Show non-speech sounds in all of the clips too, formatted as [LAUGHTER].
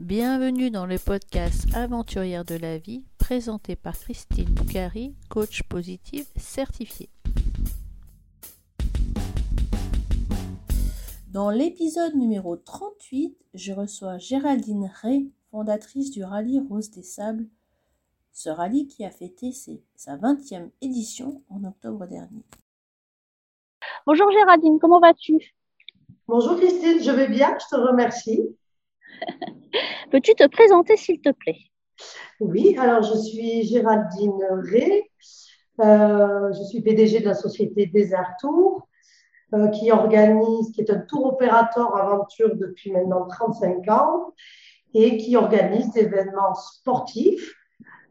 Bienvenue dans le podcast Aventurière de la vie présenté par Christine Boucari, coach positive certifiée. Dans l'épisode numéro 38, je reçois Géraldine Ray, fondatrice du rallye Rose des Sables, ce rallye qui a fêté sa 20e édition en octobre dernier. Bonjour Géraldine, comment vas-tu? Bonjour Christine, je vais bien, je te remercie. [LAUGHS] Peux-tu te présenter, s'il te plaît? Oui, alors je suis Géraldine Ré. Euh, je suis PDG de la société Desert Tour, euh, qui organise, qui est un tour opérateur aventure depuis maintenant 35 ans et qui organise des événements sportifs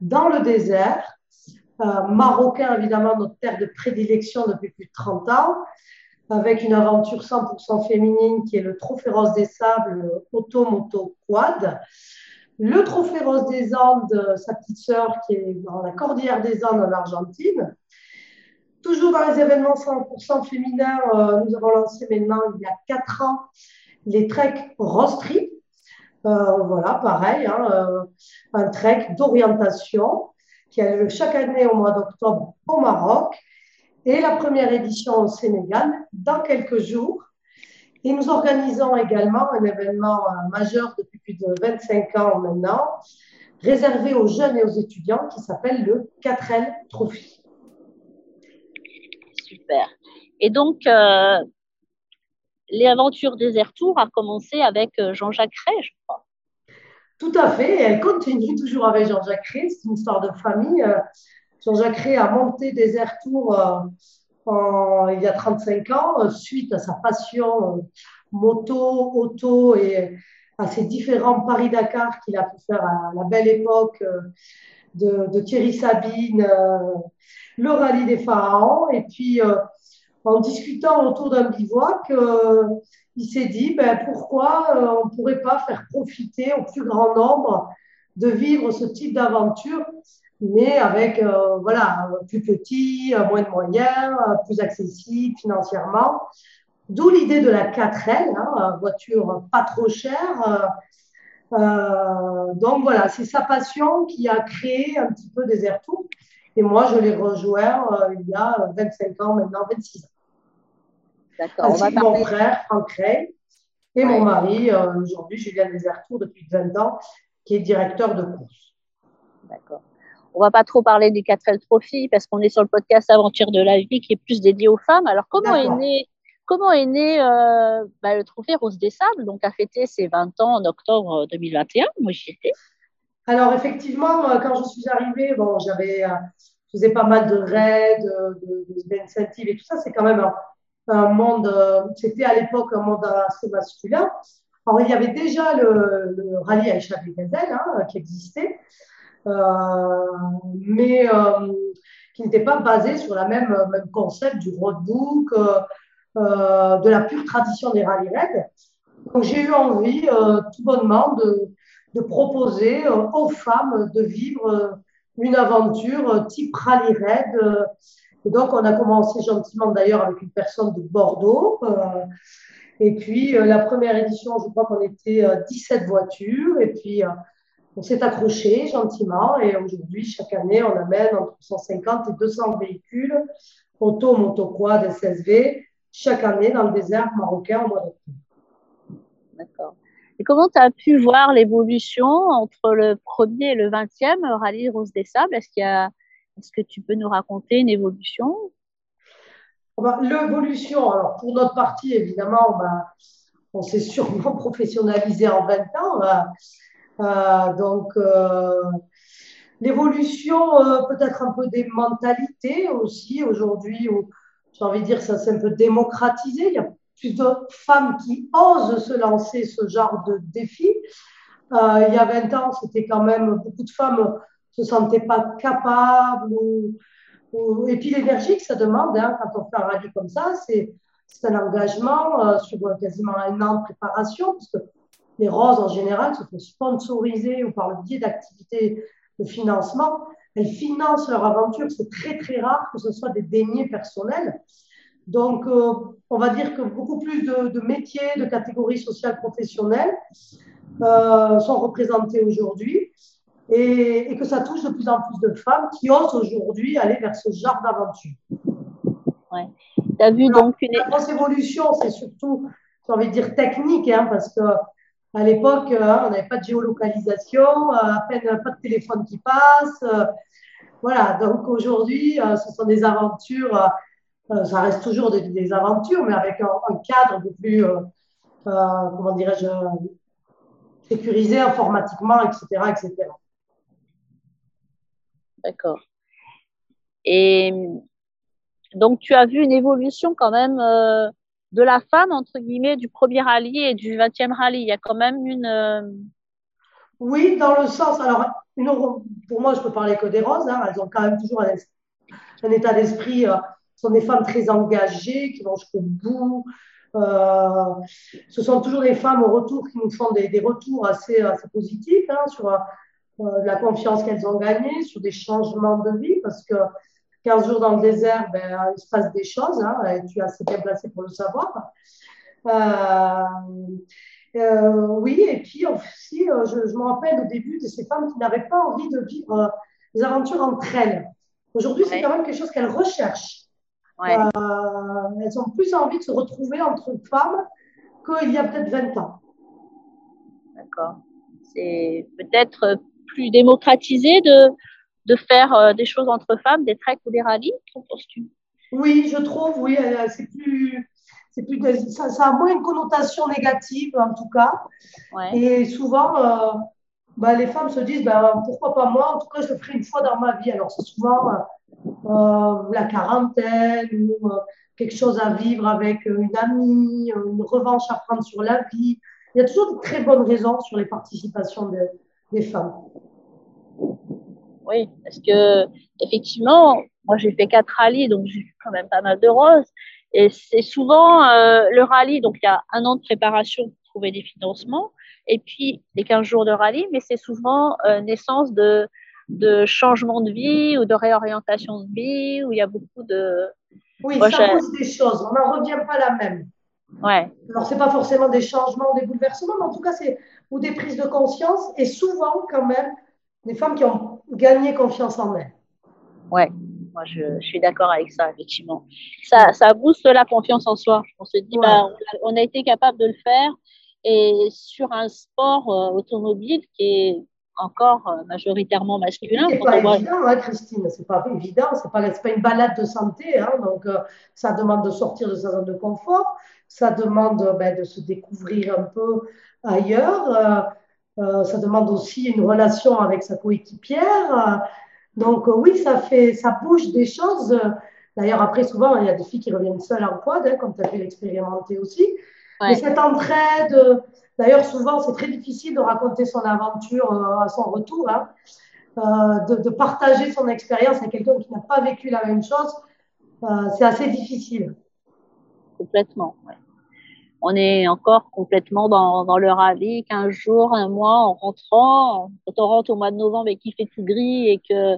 dans le désert, euh, marocain évidemment, notre terre de prédilection depuis plus de 30 ans, avec une aventure 100% féminine qui est le Trophée Rose des Sables Auto-Moto Quad. Le Trophée Rose des Andes, sa petite sœur qui est dans la Cordillère des Andes en Argentine. Toujours dans les événements 100% féminins, euh, nous avons lancé maintenant il y a 4 ans les treks Rose Trip. Euh, voilà, pareil, hein, euh, un trek d'orientation qui a lieu chaque année au mois d'octobre au Maroc et la première édition au Sénégal dans quelques jours. Et nous organisons également un événement euh, majeur depuis plus de 25 ans maintenant, réservé aux jeunes et aux étudiants, qui s'appelle le 4L Trophy. Super. Et donc, euh, des Air Tours a commencé avec euh, Jean-Jacques Ray, je crois. Tout à fait, elle continue toujours avec Jean-Jacques Ray. C'est une histoire de famille. Jean-Jacques Ré a monté des air tours euh, il y a 35 ans, euh, suite à sa passion euh, moto, auto et à ses différents Paris-Dakar qu'il a pu faire à la belle époque de, Thierry Sabine, le rallye des pharaons. Et puis, en discutant autour d'un bivouac, il s'est dit ben, pourquoi on ne pourrait pas faire profiter au plus grand nombre de vivre ce type d'aventure mais avec euh, voilà, plus petit, moins de moyens, plus accessible financièrement. D'où l'idée de la 4L, hein, voiture pas trop chère. Euh, donc voilà, c'est sa passion qui a créé un petit peu des Tours. Et moi, je l'ai rejoint euh, il y a 25 ans, maintenant 26 ans. D'accord. Ainsi que mon frère, Franck Ray, et mon mari, aujourd'hui, Julien Desertour, depuis 20 ans, qui est directeur de course. D'accord. On va pas trop parler du 4L Trophy parce qu'on est sur le podcast Aventure de la vie qui est plus dédié aux femmes. Alors comment est né comment est né euh, bah, le Trophée Rose des Sables? Donc a fêté ses 20 ans en octobre 2021. Moi j'y étais. Alors effectivement, euh, quand je suis arrivée, bon, j'avais euh, je faisais pas mal de raids, d'initiatives et tout ça. C'est quand même un, monde. C'était à l'époque un monde assez masculin. Alors il y avait déjà le, rallye à des Gazelle hein, qui existait. Euh, mais euh, qui n'était pas basé sur le même, même concept du roadbook, euh, de la pure tradition des rallye raids. Donc j'ai eu envie tout bonnement de, de proposer aux femmes de vivre une aventure type rallye raid. Et donc, on a commencé gentiment d'ailleurs avec une personne de Bordeaux. et puis, la première édition, je crois qu'on était 17 voitures. Et puis, on s'est accroché gentiment et aujourd'hui, chaque année, on amène entre 150 et 200 véhicules, auto, moto, quad, SSV, chaque année dans le désert marocain au mois d'octobre. D'accord. Et comment tu as pu voir l'évolution entre le premier et le 20e rallye Rose des Sables? Est-ce qu'il est-ce que tu peux nous raconter une évolution? L'évolution, alors pour notre partie, évidemment, on s'est sûrement [LAUGHS] professionnalisé en 20 ans. Euh, donc, euh, l'évolution, euh, peut-être un peu des mentalités aussi aujourd'hui, où j'ai envie de dire ça s'est un peu démocratisé. Il y a plus de femmes qui osent se lancer ce genre de défi. il y a 20 ans, c'était quand même beaucoup de femmes se sentaient pas capables. et puis l'énergie que ça demande hein, quand on fait un rallye comme ça, c'est un engagement sur quasiment un an de préparation, les roses en général se font sponsoriser ou par le biais d'activités de financement. Elles financent leur aventure. C'est très, très rare que ce soit des deniers personnels. Donc, euh, on va dire que beaucoup plus de, métiers, de catégories sociales professionnelles. euh, sont représentées aujourd'hui et, que ça touche de plus en plus de femmes qui osent aujourd'hui aller vers ce genre d'aventure. Ouais. Tu as vu donc une. La grosse évolution, c'est surtout, j'ai envie de dire, technique, hein, parce que à l'époque, hein, on n'avait pas de géolocalisation, à peine pas de téléphone qui passe. voilà, donc aujourd'hui, ce sont des aventures euh, ça reste toujours des, aventures, mais avec un, cadre peu plus, euh, euh, comment dirais-je, sécurisé informatiquement, etc. etc. D'accord. Et donc, tu as vu une évolution quand même de la femme, entre guillemets, du premier rallye et du 20e rallye. Il y a quand même une. Oui, dans le sens. Alors, pour moi, je peux parler que des roses. Hein, elles ont quand même toujours un, état d'esprit ce sont des femmes très engagées, qui vont jusqu'au bout. Euh, ce sont toujours des femmes au retour qui nous font des, retours assez, assez positifs hein, sur euh, la confiance qu'elles ont gagnée, sur des changements de vie, parce que 15 jours dans le désert, ben, il se passe des choses, hein, et tu es assez bien placé pour le savoir. Euh, oui, et puis aussi, je, je, me rappelle au début de ces femmes qui n'avaient pas envie de vivre des aventures entre elles. Aujourd'hui, c'est quand même quelque chose qu'elles recherchent. Euh, elles ont plus envie de se retrouver entre femmes qu'il y a peut-être 20 ans. D'accord. C'est peut-être plus démocratisé de, de faire euh, des choses entre femmes, des treks ou des rallyes, Oui, je trouve, oui. Euh, c'est plus, plus, ça, ça, a moins une connotation négative, en tout cas. Et souvent, bah, les femmes se disent, bah, pourquoi pas moi? En tout cas, je le ferai une fois dans ma vie. Alors, c'est souvent euh, la quarantaine ou euh, quelque chose à vivre avec une amie, une revanche à prendre sur la vie. Il y a toujours de très bonnes raisons sur les participations des femmes. Oui, parce que effectivement, moi j'ai fait quatre rallyes, donc j'ai vu quand même pas mal de roses. Et c'est souvent euh, le rallye, donc il y a un an de préparation pour trouver des financements, et puis les 15 jours de rallye, mais c'est souvent naissance de, de changement de vie ou de réorientation de vie, où il y a beaucoup de... Oui, ça pose des choses. On n'en revient pas la même. Ouais. Alors, ce n'est pas forcément des changements, des bouleversements, mais en tout cas, c'est ou des prises de conscience et souvent, quand même, des femmes qui ont gagné confiance en elles. Ouais, moi, je, suis d'accord avec ça, effectivement. Ça, ça booste la confiance en soi. On se dit, bah, on, a, été capable de le faire. Et sur un sport euh, automobile qui est encore euh, majoritairement masculin. C'est pas évident, hein, Christine, c'est pas évident, c'est pas, pas une balade de santé, hein, donc euh, ça demande de sortir de sa zone de confort, ça demande ben, de se découvrir un peu ailleurs, euh, ça demande aussi une relation avec sa coéquipière, donc oui, ça fait, ça bouge des choses. D'ailleurs, après, souvent, il y a des filles qui reviennent seules en quad, hein, comme tu as pu l'expérimenter aussi. Mais cette entraide, D'ailleurs, souvent, c'est très difficile de raconter son aventure euh, à son retour, hein. euh, de, partager son expérience à quelqu'un qui n'a pas vécu la même chose. Euh, c'est assez difficile. Complètement. On est encore complètement dans, dans le rallye, 15 jours, un mois en rentrant. Quand on rentre au mois de novembre et qu'il fait tout gris et que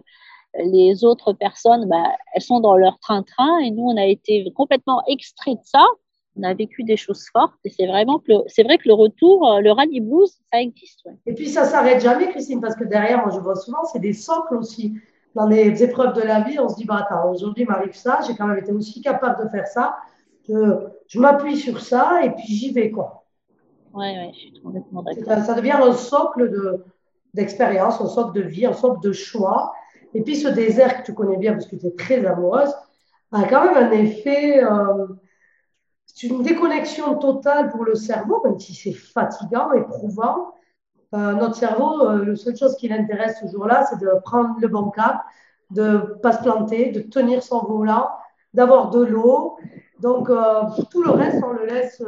les autres personnes, bah, elles sont dans leur train-train et nous, on a été complètement extraits de ça on a vécu des choses fortes et c'est vraiment c'est vrai que le retour, euh, le rallye blues, ça existe. Et puis ça s'arrête jamais, Christine, parce que derrière, je vois souvent, c'est des socles aussi. Dans les épreuves de la vie, on se dit, bah attends, aujourd'hui m'arrive ça, j'ai quand même été aussi capable de faire ça. Je, m'appuie sur ça et puis j'y vais, quoi. Ouais, je suis complètement d'accord. Ça, devient un socle de, d'expérience, un socle de vie, un socle de choix. Et puis ce désert que tu connais bien parce que tu es très amoureuse, a quand même un effet. Euh, c'est une déconnexion totale pour le cerveau, même si c'est fatigant, éprouvant. Euh, notre cerveau, euh, la seule chose qui l'intéresse ce jour-là, c'est de prendre le bon cap, de ne pas se planter, de tenir son volant, d'avoir de l'eau. Donc, euh, tout le reste, on le laisse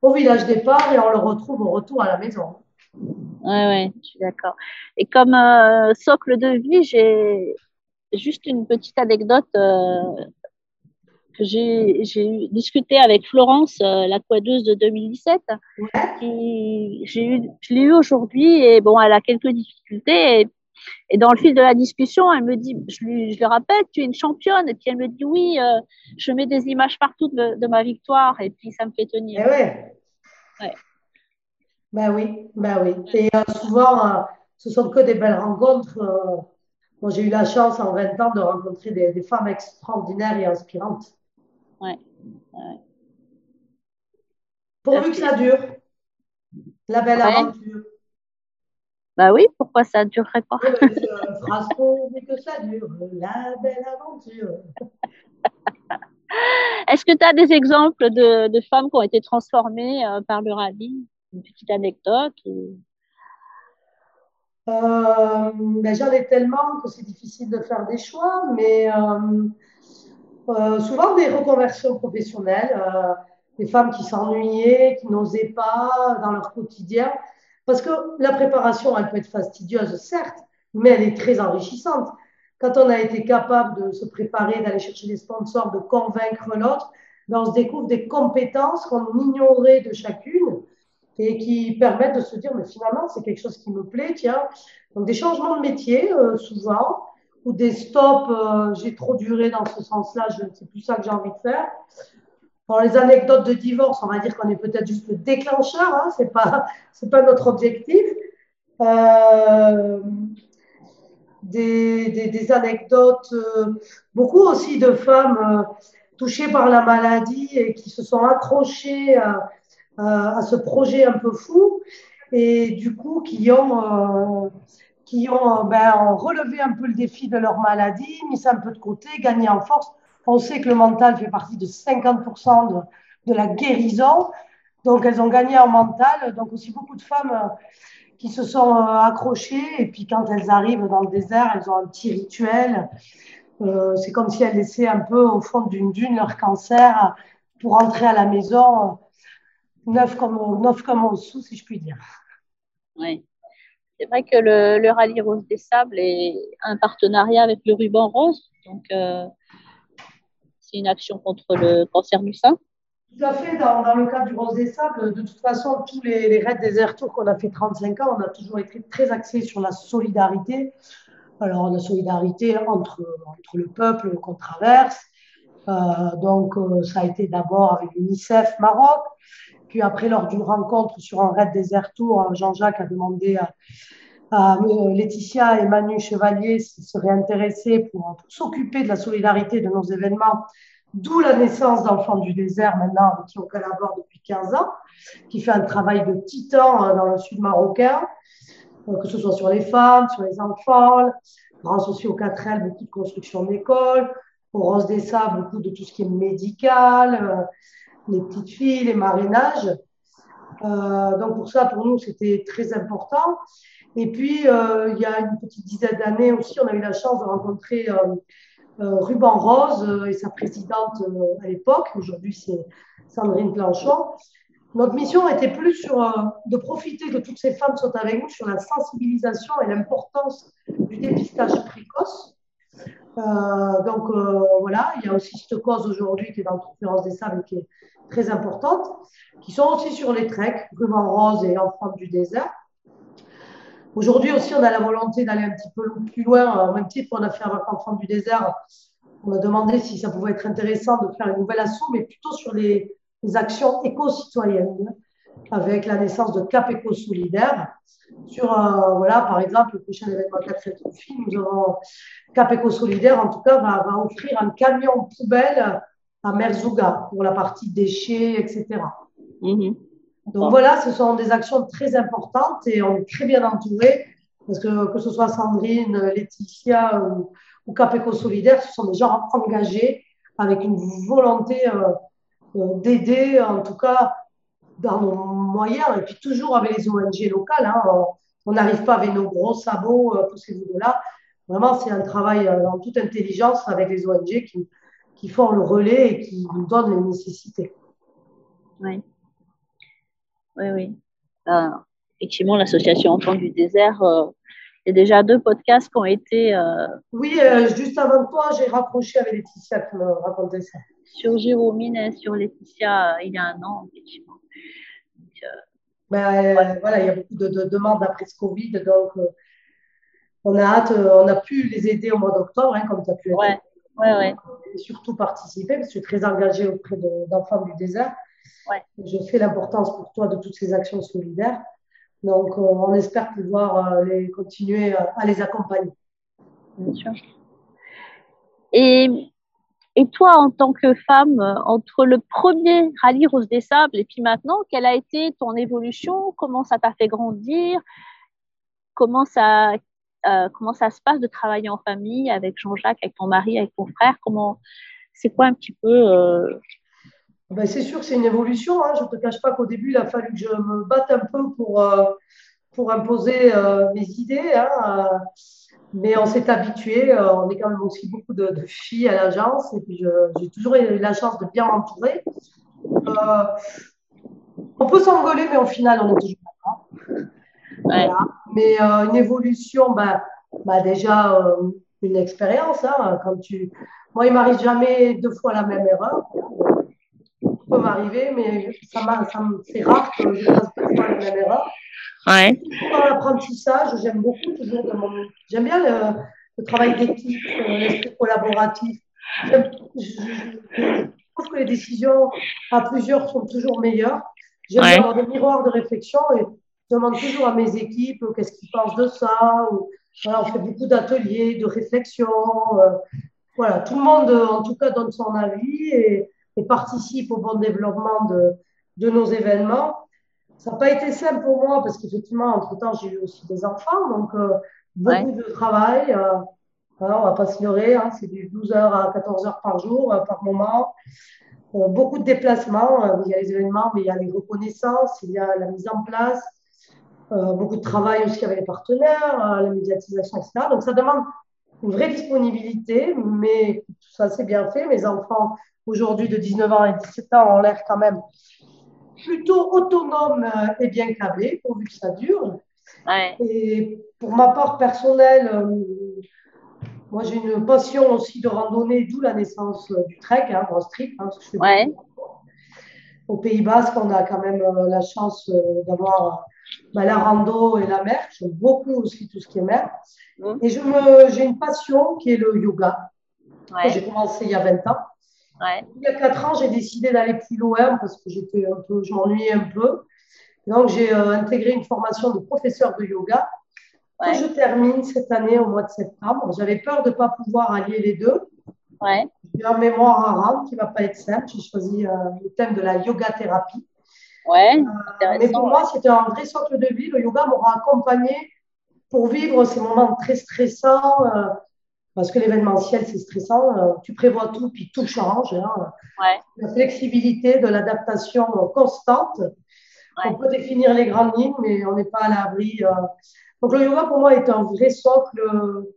au village départ et on le retrouve au retour à la maison. Oui, ouais, je suis d'accord. Et comme socle de vie, j'ai juste une petite anecdote que j'ai discuté avec Florence, euh, la quadeuse de 2017. Qui, eu, je l'ai eu aujourd'hui et bon, elle a quelques difficultés. Et, dans le fil de la discussion, elle me dit, je lui, je rappelle, tu es une championne. Et puis elle me dit, oui, euh, je mets des images partout de, ma victoire et puis ça me fait tenir. Eh ouais. Ben oui, ben oui. Et euh, souvent, euh, ce sont que des belles rencontres. euh. moi, j'ai eu la chance en 20 ans de rencontrer des, des femmes extraordinaires et inspirantes. Ouais. ouais. Pourvu que ça dure. La belle Ouais. aventure. Bah oui, pourquoi ça durerait pas? Que ça dure. La belle aventure. [LAUGHS] Est-ce que tu as des exemples de, de femmes qui ont été transformées euh, par le rallye? Une petite anecdote ou- Euh, ben, j'en ai tellement que c'est difficile de faire des choix, mais euh, souvent des reconversions professionnelles, des femmes qui s'ennuyaient, qui n'osaient pas dans leur quotidien. Parce que la préparation, elle peut être fastidieuse, certes, mais elle est très enrichissante. Quand on a été capable de se préparer, d'aller chercher des sponsors, de convaincre l'autre, ben, on se découvre des compétences qu'on ignorait de chacune et qui permettent de se dire, mais finalement, c'est quelque chose qui me plaît, tiens. Donc, des changements de métier, euh, souvent, ou des stops, euh, j'ai trop duré dans ce sens-là, je c'est plus ça que j'ai envie de faire. Les anecdotes de divorce, on va dire qu'on est peut-être juste le déclencheur, hein, c'est pas, pas notre objectif. Euh, des, anecdotes, euh, beaucoup aussi de femmes euh, touchées par la maladie et qui se sont accrochées à, ce projet un peu fou et du coup qui ont, qui ont ben, relevé un peu le défi de leur maladie, mis ça un peu de côté, gagné en force. On sait que le mental fait partie de 50% de, la guérison. Donc, elles ont gagné en mental. Donc, aussi beaucoup de femmes euh, qui se sont euh, accrochées. Et puis, quand elles arrivent dans le désert, elles ont un petit rituel. Euh, c'est comme si elles laissaient un peu au fond d'une dune leur cancer pour rentrer à la maison neuf comme, neuf comme au sou, si je puis dire. Oui. C'est vrai que le, rallye Rose des Sables est un partenariat avec le Ruban Rose. Donc, une action contre le cancer du sein. Tout à fait. Dans, le cadre du Rose des Sables, de toute façon, tous les, les raids des Air Tours qu'on a fait 35 ans, on a toujours été très axé sur la solidarité. Alors, la solidarité entre, entre le peuple qu'on traverse. Euh, donc, euh, ça a été d'abord avec l'UNICEF Maroc. Puis après, lors d'une rencontre sur un raid des Air Tours, Jean-Jacques a demandé à, euh, Laetitia et Manu Chevalier seraient intéressés pour, s'occuper de la solidarité de nos événements D'où la naissance d'Enfants du désert, maintenant, avec qui on collabore depuis 15 ans, qui fait un travail de titan euh, dans le sud marocain, euh, que ce soit sur les femmes, sur les enfants, grâce aussi au 4L, beaucoup de construction d'écoles, au Rose des Sables, beaucoup de tout ce qui est médical, euh, les petites filles, les marinages. Euh, donc pour ça, pour nous, c'était très important. Et puis, euh, il y a une petite dizaine d'années aussi, on a eu la chance de rencontrer euh, euh, Ruban Rose euh, et sa présidente à l'époque, aujourd'hui c'est Sandrine Planchon. Notre mission était plus sur de profiter que toutes ces femmes sont avec nous sur la sensibilisation et l'importance du dépistage précoce. Donc voilà, il y a aussi cette cause aujourd'hui qui est dans la des sables qui est très importante, qui sont aussi sur les treks, Ruban Rose et Enfants du désert. Aujourd'hui aussi, on a la volonté d'aller un petit peu plus loin. Au même titre qu'on a fait avec Enfants du désert, on a demandé si ça pouvait être intéressant de faire une nouvelle assaut, mais plutôt sur les, actions éco-citoyennes, avec la naissance de Cap Éco Solidaire. Sur, euh, voilà, par exemple, le prochain événement 4 Trophy, nous avons Cap Éco Solidaire, en tout cas, va, offrir un camion poubelle à Merzouga pour la partie déchets, etc. Donc voilà, ce sont des actions très importantes et on est très bien entouré parce que que ce soit Sandrine, Laetitia ou, ou Capeco Solidaire, ce sont des gens engagés avec une volonté euh, euh, d'aider, en tout cas dans nos moyens, et puis toujours avec les ONG locales. Hein, on n'arrive pas avec nos gros sabots euh, pour ces niveaux-là. Vraiment, c'est un travail euh, en toute intelligence avec les ONG qui, qui font le relais et qui nous donnent les nécessités. Oui, oui, oui. Ben, effectivement, l'association Enfants du désert, euh, il y a déjà deux podcasts qui ont été euh, Oui, euh, juste avant toi, j'ai raccroché avec Laetitia qui me racontait ça. sur Jérôme et sur Laetitia euh, il y a un an, effectivement. Donc, euh, Ben, euh, voilà, il y a beaucoup de, de demandes après ce Covid, donc euh, on a hâte, euh, on a pu les aider au mois d'octobre, hein, comme tu as pu être. Ouais, ouais, ouais. Et surtout participer, parce que je suis très engagée auprès de- d'enfants du désert. Ouais. Je fais l'importance pour toi de toutes ces actions solidaires. Donc, on espère pouvoir les continuer à les accompagner. Bien sûr. Et, et toi, en tant que femme, entre le premier rallye Rose des Sables et puis maintenant, quelle a été ton évolution? Comment ça t'a fait grandir? Comment ça, euh, comment ça se passe de travailler en famille avec Jean-Jacques, avec ton mari, avec ton frère? Comment c'est quoi un petit peu euh... ben, C'est sûr que c'est une évolution. Hein. Je ne te cache pas qu'au début, il a fallu que je me batte un peu pour, euh, pour imposer euh, mes idées. Hein. Mais on s'est habitué. on est quand même aussi beaucoup de, de filles à l'agence. Et puis, j'ai toujours eu la chance de bien m'entourer. on peut s'engueuler, mais au final, on est toujours d'accord. Voilà. Mais euh, une évolution, bah, bah déjà euh, une expérience. Hein, quand tu... Moi, il m'arrive jamais deux fois la même erreur. Peut m'arriver, mais ça, ça c'est rare que je fasse deux fois la même erreur. Ouais. Dans l'apprentissage, j'aime beaucoup toujours. J'aime bien le, le travail d'équipe, euh, l'esprit collaboratif. Je, je, trouve que les décisions à plusieurs sont toujours meilleures. J'aime ouais. avoir des miroirs de réflexion et je demande toujours à mes équipes euh, qu'est-ce qu'ils pensent de ça. Ou, voilà, on fait beaucoup d'ateliers, de réflexion. Euh, voilà, tout le monde, en tout cas, donne son avis et, et participe au bon développement de, de nos événements. Ça n'a pas été simple pour moi parce qu'effectivement, entre-temps, j'ai eu aussi des enfants, donc euh, beaucoup ouais. de travail. Euh, on ne va pas se leurrer, hein, c'est du 12 heures à 14 heures par jour, euh, par moment. beaucoup de déplacements, il y a les événements, mais il y a les reconnaissances, il y a la mise en place. Beaucoup de travail aussi avec les partenaires, la médiatisation, etc. Donc ça demande une vraie disponibilité, mais ça c'est bien fait. Mes enfants aujourd'hui de 19 ans et 17 ans ont l'air quand même plutôt autonomes euh, et bien câblés, pourvu que ça dure. Ouais. Et pour ma part personnelle, moi j'ai une passion aussi de randonnée, d'où la naissance du trek, hein, road trip. Hein, je fais ouais. Au Pays Basque, on a quand même la chance d'avoir bah, la rando et la mer. J'aime beaucoup aussi tout ce qui est mer. Mmh. Et me, j'ai une passion qui est le yoga. Ouais. J'ai commencé il y a 20 ans. Ouais. Il y a 4 ans, j'ai décidé d'aller plus loin parce que j'étais un peu, je m'ennuyais un peu. Donc, j'ai euh, intégré une formation de professeur de yoga ouais. que je termine cette année au mois de septembre. J'avais peur de ne pas pouvoir allier les deux. Ouais. J'ai un mémoire à rendre qui ne va pas être simple. J'ai choisi euh, le thème de la yoga thérapie. Ouais, euh, mais pour moi, c'était un vrai socle de vie. Le yoga m'aura accompagné pour vivre ces moments très stressants, euh, parce que l'événementiel, c'est stressant. Euh, tu prévois tout, puis tout change. Hein. Ouais. La flexibilité de l'adaptation constante. Ouais. On peut définir les grandes lignes, mais on n'est pas à l'abri. euh. Donc, le yoga, pour moi, est un vrai socle euh,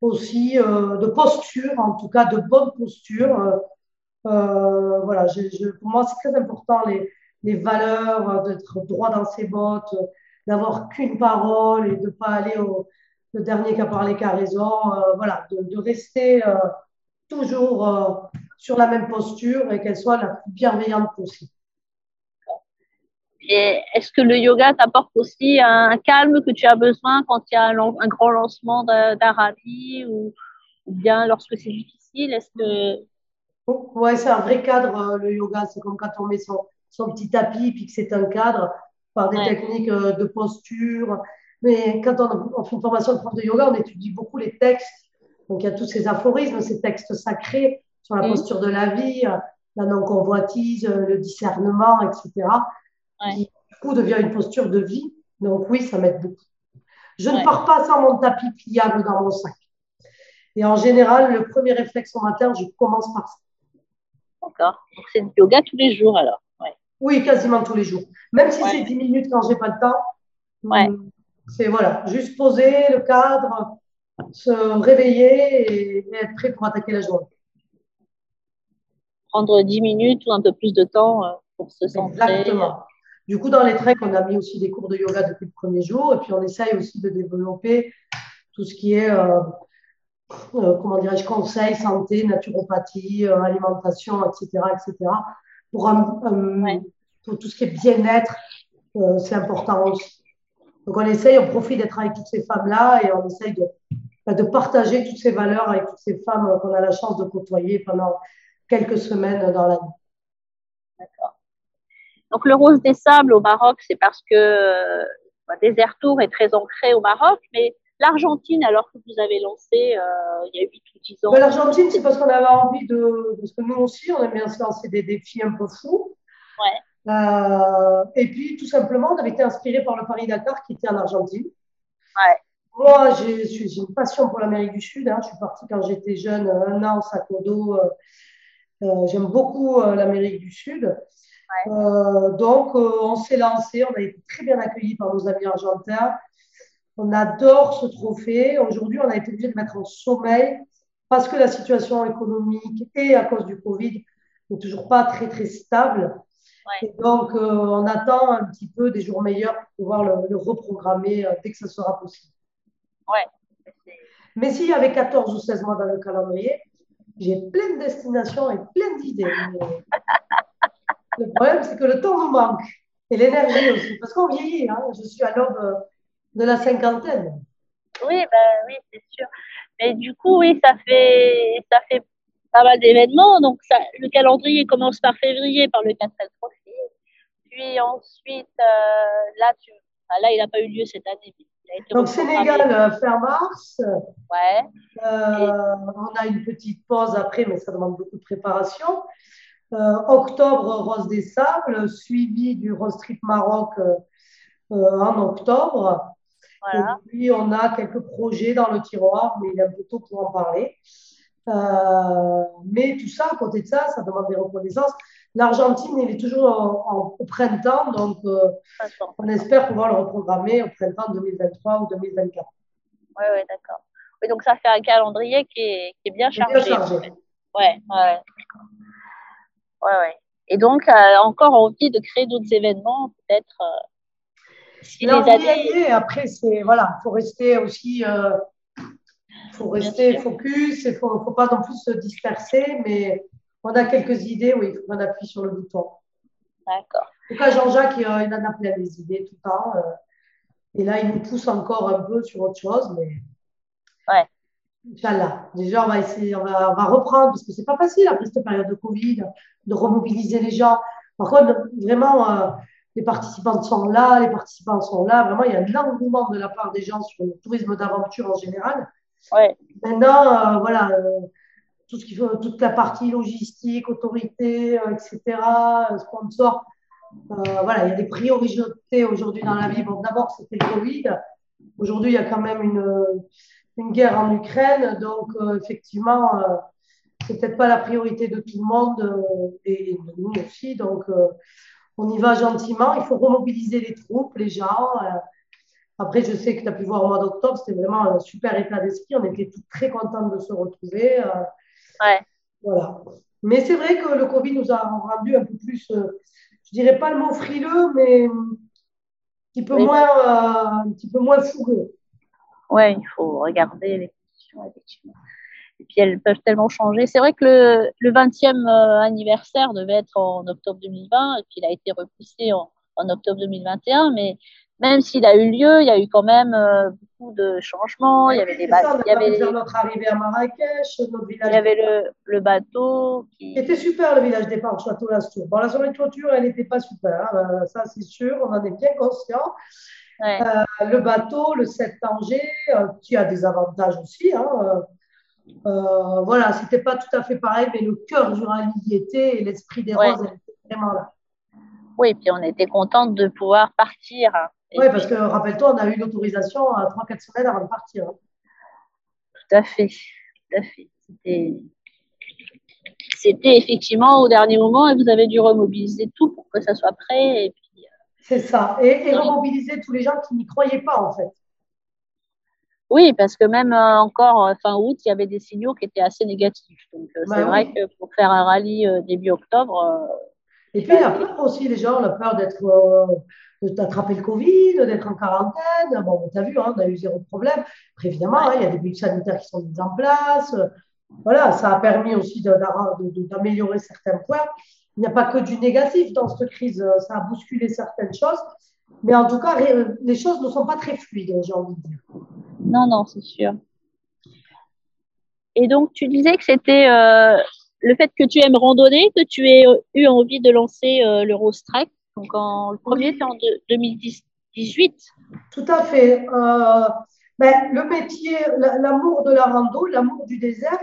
aussi de posture, en tout cas de bonne posture. Euh, voilà, je, je, pour moi, c'est très important les, les valeurs, d'être droit dans ses bottes, d'avoir qu'une parole et de ne pas aller au le dernier qui a parlé qui a raison. Euh, voilà, de, de rester euh, toujours euh, sur la même posture et qu'elle soit la plus bienveillante possible. Et est-ce que le yoga t'apporte aussi un calme que tu as besoin quand il y a un, un grand lancement d'un rallye ou, ou, bien lorsque c'est difficile Est-ce que Ouais, c'est un vrai cadre le yoga. C'est comme quand on met son, son petit tapis puis que c'est un cadre par des Ouais. techniques de posture. Mais quand on, on fait une formation de prof de yoga, on étudie beaucoup les textes. Donc il y a tous ces aphorismes, ces textes sacrés sur la Mhm. posture de la vie, euh, la non-convoitise, euh, le discernement, etc. Ouais. Qui du coup devient une posture de vie. Donc oui, ça m'aide beaucoup. Je ne pars pas sans mon tapis pliable dans mon sac. Et en général, le premier réflexe au matin, je commence par ça. D'accord. Donc c'est du yoga tous les jours alors. Ouais. Oui, quasiment tous les jours. Même si c'est 10 minutes quand j'ai pas le temps. Ouais. hum, C'est voilà, juste poser le cadre, se réveiller et, être prêt pour attaquer la journée. Prendre 10 minutes ou un peu plus de temps euh, pour se centrer. Exactement. Du coup, dans les treks, on a mis aussi des cours de yoga depuis le premier jour et puis on essaye aussi de développer tout ce qui est, euh, euh, comment dirais-je, conseil, santé, naturopathie, euh, alimentation, etc., etc. Pour, un- un- Ouais. pour tout ce qui est bien-être, c'est important aussi. Donc, on essaye, on profite d'être avec toutes ces femmes-là et on essaye de, bah, de partager toutes ces valeurs avec toutes ces femmes euh, qu'on a la chance de côtoyer pendant quelques semaines dans l'année. D'accord. Donc le rose des sables au Maroc, c'est parce que euh, bah, Desert Tour est très ancré au Maroc, mais l'Argentine, alors que vous avez lancé euh, il y a 8 ou 10 ans bah, L'Argentine, c'est parce qu'on avait envie de. Parce que nous aussi, on aime bien se lancer des défis un peu fous. Ouais. Euh, et puis, tout simplement, on avait été inspiré par le Paris-Dakar qui était en Argentine. Ouais. Moi, j'ai une passion pour l'Amérique du Sud. Hein. Je suis partie quand j'étais jeune, un an au sac au dos. Euh, J'aime beaucoup l'Amérique du Sud. Ouais. donc, on s'est lancé. On a été très bien accueillis par nos amis argentins. On adore ce trophée. Aujourd'hui, on a été obligé de mettre en sommeil parce que la situation économique et à cause du Covid n'est toujours pas très, très stable. Ouais. Et donc, euh, on attend un petit peu des jours meilleurs pour pouvoir le, le reprogrammer euh, dès que ce sera possible. Ouais. Mais s'il y avait 14 ou 16 mois dans le calendrier, j'ai plein de destinations et plein d'idées. [LAUGHS] le problème, c'est que le temps nous manque et l'énergie aussi, parce qu'on vieillit. Hein. Je suis à l'aube de la cinquantaine. Oui, ben, oui, c'est sûr. Mais du coup, oui, ça fait, ça fait pas mal d'événements. Donc, ça, le calendrier commence par février, par le 4L Trophy. Puis ensuite, euh, là, tu, enfin, là, il n'a pas eu lieu cette année. Donc, Sénégal, euh, fin mars. Ouais. Euh, on a une petite pause après, mais ça demande beaucoup de préparation. Euh, octobre, Rose des Sables, suivi du Rose Trip Maroc en octobre. Voilà. Et puis, on a quelques projets dans le tiroir, mais il est un peu tôt pour en parler. Euh, mais tout ça, à côté de ça, ça demande des reconnaissances. L'Argentine, il est toujours en, en, au printemps, donc euh, on espère pouvoir le reprogrammer au printemps 2023 ou 2024. Oui, oui, d'accord. Oui, donc ça fait un calendrier qui est, qui est bien chargé. Bien chargé. En fait. Ouais, ouais. Ouais, ouais. Et donc, euh, encore envie de créer d'autres événements, peut-être. si les années. après, c'est voilà, faut rester aussi, euh, faut rester focus, il faut, faut pas non plus se disperser, mais on a quelques idées, oui, il faut qu'on appuie sur le bouton. D'accord. En tout cas, Jean-Jacques, il, euh, il en a plein des idées tout le temps, euh, et là, il nous pousse encore un peu sur autre chose, mais Ouais. Inch'Allah. Déjà, on va essayer, on va, on va reprendre, parce que c'est pas facile après cette période de Covid, de remobiliser les gens. Par contre, vraiment, euh, les participants sont là, les participants sont là. Vraiment, il y a un engouement de la part des gens sur le tourisme d'aventure en général. Maintenant, euh, voilà, euh, tout ce faut, toute la partie logistique, autorité, euh, etc., sponsor. voilà, il y a des priorités aujourd'hui dans la vie. D'abord, c'était le Covid. Aujourd'hui, il y a quand même une, une guerre en Ukraine. Donc, effectivement, euh, c'est peut-être pas la priorité de tout le monde et de nous aussi. Donc, on y va gentiment. Il faut remobiliser les troupes, les gens. Après, je sais que tu as pu voir au mois d'octobre, c'était vraiment un super état d'esprit. On était tous très contents de se retrouver. euh, Ouais. voilà. Mais c'est vrai que le Covid nous a rendu un peu plus, euh, je dirais pas le mot frileux, mais un petit peu Oui. moins, euh, un petit peu moins fougueux. Ouais, il faut regarder les conditions, effectivement. Et puis elles peuvent tellement changer. C'est vrai que le, le 20e euh, anniversaire devait être en octobre 2020, et puis il a été repoussé en, en octobre 2021, mais même s'il a eu lieu, il y a eu quand même euh, beaucoup de changements. Il y avait des C'est ça, ba- on il y avait, notre arrivée à Marrakech, notre il village. y avait le, le bateau qui. C'était super le village départ, Château Lastour. Bon, la soirée de clôture, elle n'était pas super, hein, euh, ça c'est sûr, on en est bien conscient. Ouais, Euh, le bateau, le 7 Tanger, euh, qui a des avantages aussi. Hein, euh, euh, voilà, c'était pas tout à fait pareil, mais le cœur du rallye y était et l'esprit des Ouais. roses, elle était vraiment là. Oui, puis on était contente de pouvoir partir. Oui, parce que rappelle-toi, on a eu l'autorisation à 3-4 semaines avant de partir. hein. Tout à fait, tout à fait. C'était, c'était effectivement au dernier moment et vous avez dû remobiliser tout pour que ça soit prêt. Et puis, euh, C'est ça. Et, remobiliser tous les gens qui n'y croyaient pas, en fait. oui, parce que même euh, encore euh, fin août, il y avait des signaux qui étaient assez négatifs. Donc euh, Bah c'est vrai que pour faire un rallye euh, début octobre, euh, Et puis, il y a peur aussi, les gens, on a peur d'être, euh, d'attraper le Covid, d'être en quarantaine. Bon, tu as vu, hein, on a eu zéro problème. Après, évidemment, hein, il y a des buts sanitaires qui sont mis en place. Voilà, ça a permis aussi d'améliorer certains points. Il n'y a pas que du négatif dans cette crise. Ça a bousculé certaines choses. Mais en tout cas, les choses ne sont pas très fluides, j'ai envie de dire. non, non, c'est sûr. Et donc tu disais que c'était euh, le fait que tu aimes randonner, que tu aies euh, eu envie de lancer euh, le Rose Trek. Donc en, le premier, c'était en de- 2018. Tout à fait. Euh, ben, le métier, l'amour de la rando, l'amour du désert,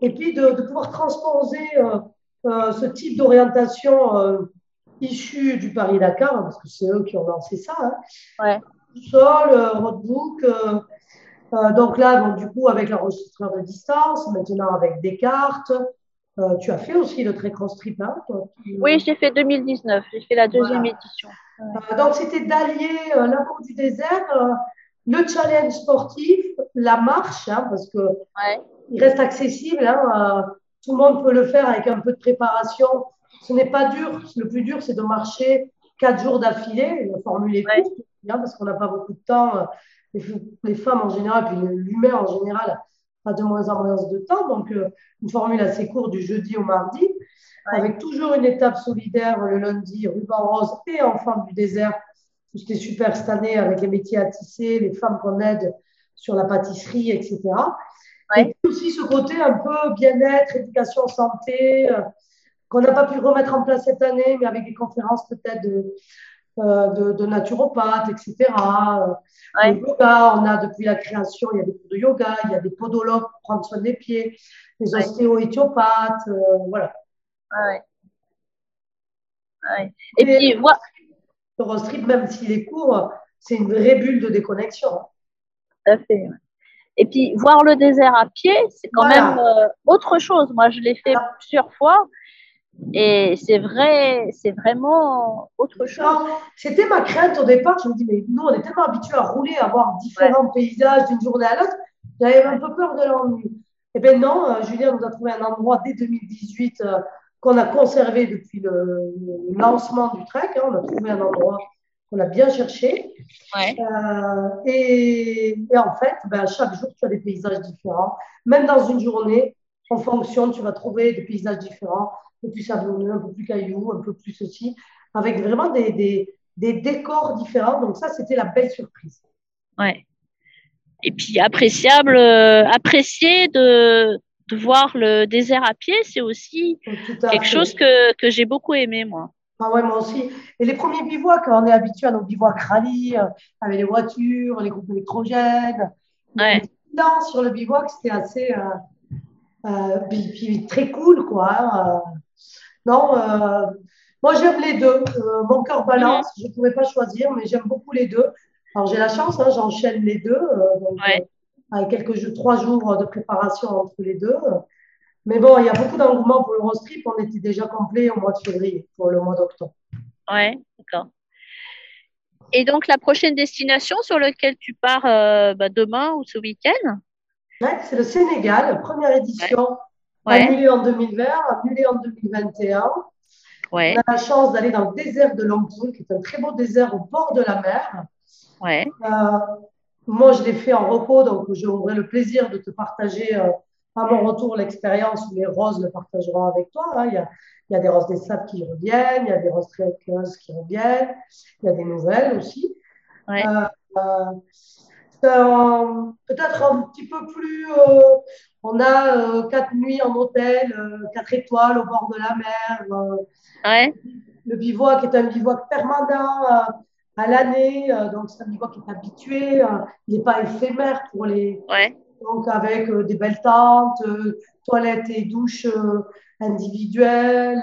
et puis de, pouvoir transposer euh, ce type d'orientation issu du Paris-Dakar, parce que c'est eux qui ont lancé ça. Hein. Ouais. Sol, roadbook. donc là, donc, du coup, avec l'enregistreur de distance, maintenant avec des cartes. Tu as fait aussi le très cross trip, hein, Oui, j'ai fait 2019. J'ai fait la deuxième édition. donc, c'était d'allier l'amour du désert le challenge sportif, la marche, hein, parce que il reste accessible. Hein, euh, tout le monde peut le faire avec un peu de préparation. Ce n'est pas dur. Le plus dur, c'est de marcher quatre jours d'affilée. La formule est courte, hein, parce qu'on n'a pas beaucoup de temps. Les, femmes en général, puis l'humain en général, a de moins en moins de temps. Donc, euh, une formule assez courte du jeudi au mardi, avec toujours une étape solidaire le lundi, ruban rose et enfant du désert est super cette année avec les métiers à tisser, les femmes qu'on aide sur la pâtisserie, etc. Et puis aussi ce côté un peu bien-être, éducation, santé, euh, qu'on n'a pas pu remettre en place cette année, mais avec des conférences peut-être de, euh, de, naturopathes, etc. Euh, yoga, on a depuis la création, il y a des cours de yoga, il y a des podologues pour prendre soin des pieds, des ostéo-éthiopathes, voilà. Et, puis, moi, Eurostrip, même s'il est court, c'est une vraie bulle de déconnexion. Tout à fait. Et puis, voir le désert à pied, c'est quand même euh, autre chose. Moi, je l'ai fait plusieurs fois. Et c'est vrai, c'est vraiment autre chose. C'était ma crainte au départ. Je me dis, mais nous, on est tellement habitués à rouler, à voir différents paysages d'une journée à l'autre. J'avais un peu peur de l'ennui. Et eh bien non, euh, Julien nous a trouvé un endroit dès 2018 qu'on a conservé depuis le, lancement du trek. Hein. on a trouvé un endroit qu'on a bien cherché. Euh, et, en fait, ben, chaque jour, tu as des paysages différents. Même dans une journée, en fonction, tu vas trouver des paysages différents, un peu plus sablonneux, un peu plus cailloux, un peu plus ceci, avec vraiment des, des, des décors différents. Donc ça, c'était la belle surprise. Ouais. Et puis appréciable, euh, apprécié de, de voir le désert à pied, c'est aussi quelque chose que, que j'ai beaucoup aimé, moi. Ah ouais, moi aussi. Et les premiers bivouacs, on est habitué à nos bivouacs rallye, euh, avec les voitures, les groupes électrogènes. Ouais. Non, sur le bivouac, c'était assez. Euh, euh, très cool, quoi. Hein, non, moi j'aime les deux. mon cœur balance, je ne pouvais pas choisir, mais j'aime beaucoup les deux. Alors j'ai la chance, hein, j'enchaîne les deux. Donc, ouais avec quelques trois jours de préparation entre les deux. Mais bon, il y a beaucoup d'engouement pour le road trip. On était déjà complet au mois de février pour le mois d'octobre. Ouais, d'accord. Et donc, la prochaine destination sur laquelle tu pars euh, bah, demain ou ce week-end? Ouais, C'est le Sénégal, première édition, annulée en 2020, annulée en 2021. Ouais. On a la chance d'aller dans le désert de Longpool, qui est un très beau désert au bord de la mer. Ouais. Euh, moi, je l'ai fait en repos, donc j'aurai le plaisir de te partager euh, à mon retour l'expérience où les roses le partageront avec toi. Hein. Il, y a, il, y a, des roses des sables qui reviennent, il y a des roses très qui reviennent, il y a des nouvelles aussi. Ouais. Euh, euh, peut-être un petit peu plus. Euh, on a euh, quatre nuits en hôtel, quatre étoiles au bord de la mer. ouais. Le bivouac est un bivouac permanent à l'année, euh, donc c'est un niveau qui est habitué, euh, il n'est pas éphémère pour les. Ouais. Donc avec euh, des belles tentes, toilettes et douches individuelles.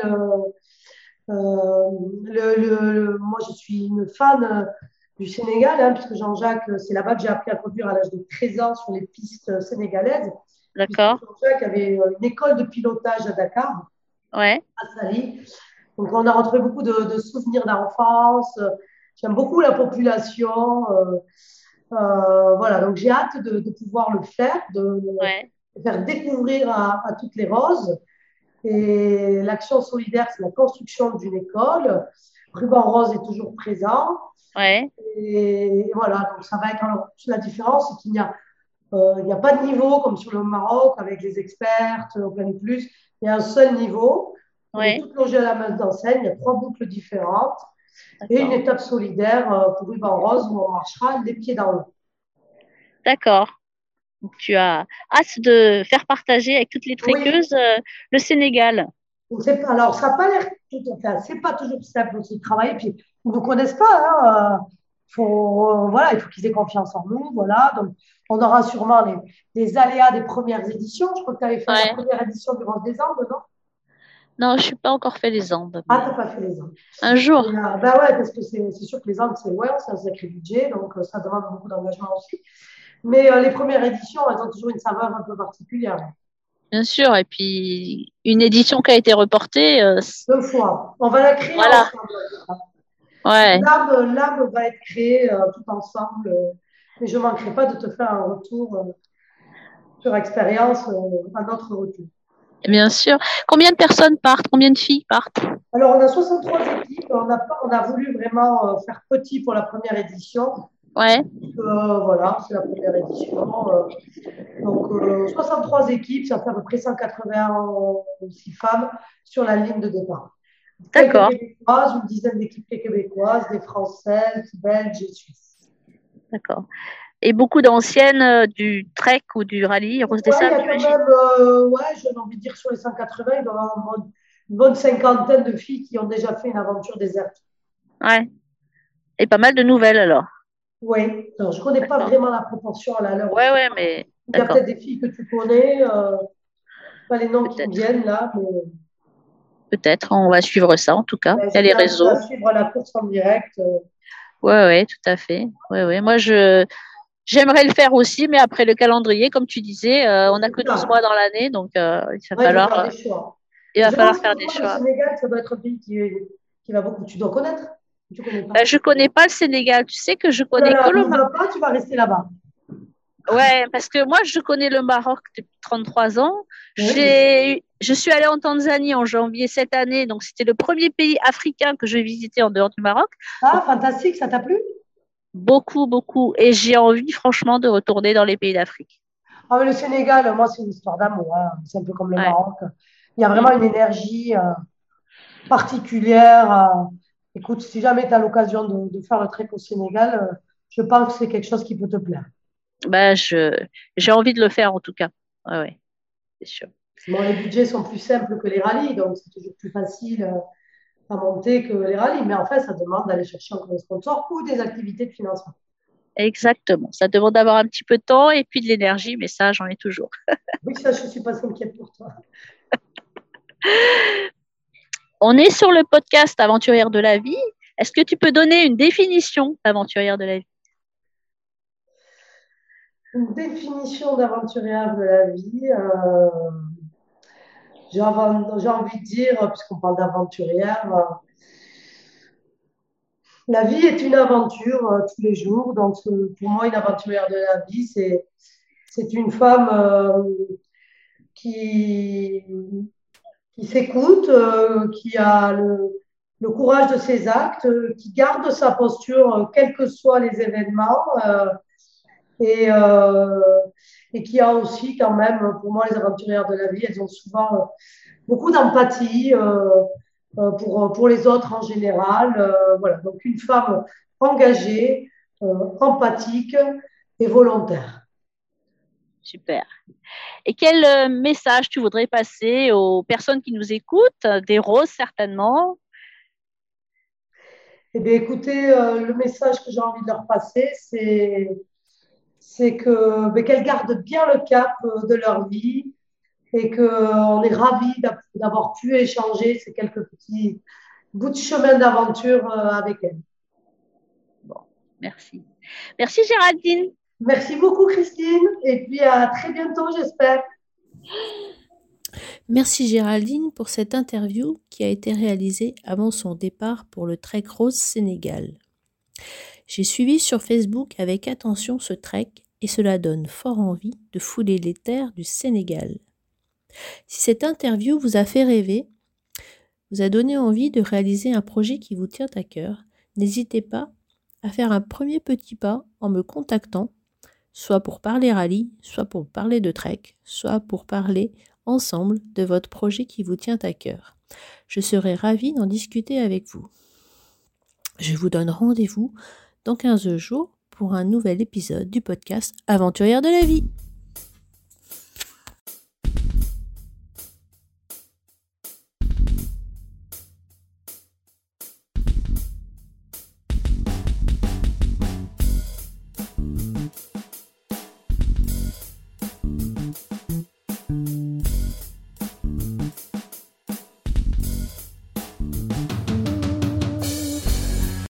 Le, le, moi, je suis une fan du Sénégal, hein, puisque Jean-Jacques, c'est là-bas que j'ai appris à conduire à l'âge de 13 ans sur les pistes sénégalaises. D'accord. Jean-Jacques avait une école de pilotage à Dakar, ouais. à Sali. Donc, on a retrouvé beaucoup de, de souvenirs d'enfance. J'aime beaucoup la population. Euh, euh, voilà, donc j'ai hâte de, pouvoir le faire, de, faire découvrir à, toutes les roses. Et l'action solidaire, c'est la construction d'une école. Ruban Rose est toujours présent. Ouais. Et, voilà, donc ça va être. Alors, la différence, c'est qu'il n'y a, euh, il n'y a pas de niveau comme sur le Maroc avec les experts, au plein plus. Il y a un seul niveau. Ouais. Tout logé à la main d'enseigne. Il y a trois boucles différentes et une étape solidaire euh, pour Ruban Rose où on marchera les pieds dans l'eau. D'accord. Tu as hâte de faire partager avec toutes les tréqueuses euh, le Sénégal. alors, ça n'a pas l'air tout à fait, c'est pas toujours simple aussi de travailler. Puis, ils ne vous connaissent pas. Hein, euh, faut, voilà, il faut qu'ils aient confiance en nous. Voilà. Donc, on aura sûrement les, les aléas des premières éditions. Je crois que tu avais fait Ouais. la première édition du Rose des Andes, non? Non, je suis pas encore fait les Andes. Ah, tu n'as pas fait les Andes. Un jour. Et, euh, ben ouais, parce que c'est sûr que les Andes, c'est ouais, un sacré budget, donc euh, ça demande beaucoup d'engagement aussi. Mais euh, les premières éditions, elles ont toujours une saveur un peu particulière. Bien sûr. Et puis, une édition qui a été reportée, euh, Deux fois. On va la créer Voilà. ensemble. Ouais. L'âme, l'âme va être créée euh, tout ensemble. euh, mais je ne manquerai pas de te faire un retour euh, sur expérience à notre retour. Bien sûr. Combien de personnes partent? Combien de filles partent? Alors, on a 63 équipes. On a, pas- on a voulu vraiment faire petit pour la première édition. Ouais. Euh, voilà, c'est la première édition. donc, euh, 63 équipes, ça fait à peu près 186 femmes sur la ligne de départ. D'accord. Québécoises, une dizaine d'équipes québécoises, des Françaises, belges et suisses. D'accord. Et beaucoup d'anciennes euh, du trek ou du rallye Rose des Ouais, Sables, j'imagine? euh, ouais, j'ai envie de dire sur les 180, il doit y avoir une bonne, une bonne cinquantaine de filles qui ont déjà fait une aventure déserte. Ouais. Et pas mal de nouvelles alors. Oui, je ne connais pas vraiment la proportion à l'heure. Ouais, ouais, mais Il y a peut-être des filles que tu connais, euh, pas les noms qui me viennent là, mais Peut-être. On va suivre ça en tout cas. ben, Il y a les réseaux. à suivre la course en direct. euh, Ouais, ouais, tout à fait. Ouais, ouais. Moi, je j'aimerais le faire aussi, mais après le calendrier, comme tu disais, euh, on n'a que 12 mois dans l'année, donc euh, il va ouais, il faut falloir, faire des choix. il va Je falloir faire des choix. Le Sénégal, ça doit être un pays qui, qui va beaucoup. Tu dois connaître Tu connais pas Euh, je connais pas le Sénégal. Tu sais que je connais Voilà, que le ne Maroc. va pas, tu vas rester là-bas. Ouais, parce que moi, je connais le Maroc depuis 33 ans. Oui. J'ai, je suis allée en Tanzanie en janvier cette année, donc c'était le premier pays africain que je visitais en dehors du Maroc. Ah, fantastique, ça t'a plu? Beaucoup, beaucoup. Et j'ai envie, franchement, de retourner dans les pays d'Afrique. Ah, mais le Sénégal, moi, c'est une histoire d'amour. hein. C'est un peu comme le Ouais. Maroc. Il y a vraiment une énergie euh, particulière. euh. Écoute, si jamais tu as l'occasion de, de faire le trek au Sénégal, euh, je pense que c'est quelque chose qui peut te plaire. Ben, je, j'ai envie de le faire en tout cas. Ouais, ouais, c'est sûr. Bon, les budgets sont plus simples que les rallyes, donc c'est toujours plus facile euh, à monter que les rallyes. Mais en fait, ça demande d'aller chercher encore des sponsors ou des activités de financement. Exactement. Ça demande d'avoir un petit peu de temps et puis de l'énergie, mais ça, j'en ai toujours. [LAUGHS] Oui, ça, je ne suis pas inquiète pour toi. [LAUGHS] On est sur le podcast Aventurière de la vie. Est-ce que tu peux donner une définition d'aventurière de la vie? Une définition d'aventurière de la vie, euh, j'ai envie, de dire, puisqu'on parle d'aventurière, euh, la vie est une aventure euh, tous les jours. Donc, euh, pour moi, une aventurière de la vie, c'est, c'est une femme qui, qui s'écoute, qui a le, le courage de ses actes, qui garde sa posture, quels que soient les événements. et, et qui a aussi quand même, pour moi, les aventurières de la vie, elles ont souvent euh, beaucoup d'empathie euh, euh, pour, pour les autres en général. Voilà, donc une femme engagée, empathique et volontaire. Super. Et quel message tu voudrais passer aux personnes qui nous écoutent, des roses certainement? Eh bien, écoutez, le message que j'ai envie de leur passer, c'est c'est que qu'elles gardent bien le cap euh, de leur vie et qu'on est ravis d'a- d'avoir pu échanger ces quelques petits bouts de chemin d'aventure euh, avec elles. Merci. Merci Géraldine. Merci beaucoup, Christine, et puis à très bientôt, j'espère. Merci Géraldine pour cette interview qui a été réalisée avant son départ pour le Trek Rose Sénégal. J'ai suivi sur Facebook avec attention ce trek et cela donne fort envie de fouler les terres du Sénégal. Si cette interview vous a fait rêver, vous a donné envie de réaliser un projet qui vous tient à cœur, n'hésitez pas à faire un premier petit pas en me contactant, soit pour parler rallye, soit pour parler de trek, soit pour parler ensemble de votre projet qui vous tient à cœur. Je serai ravie d'en discuter avec vous. Je vous donne rendez-vous dans 15 jours pour un nouvel épisode du podcast Aventurière de la vie.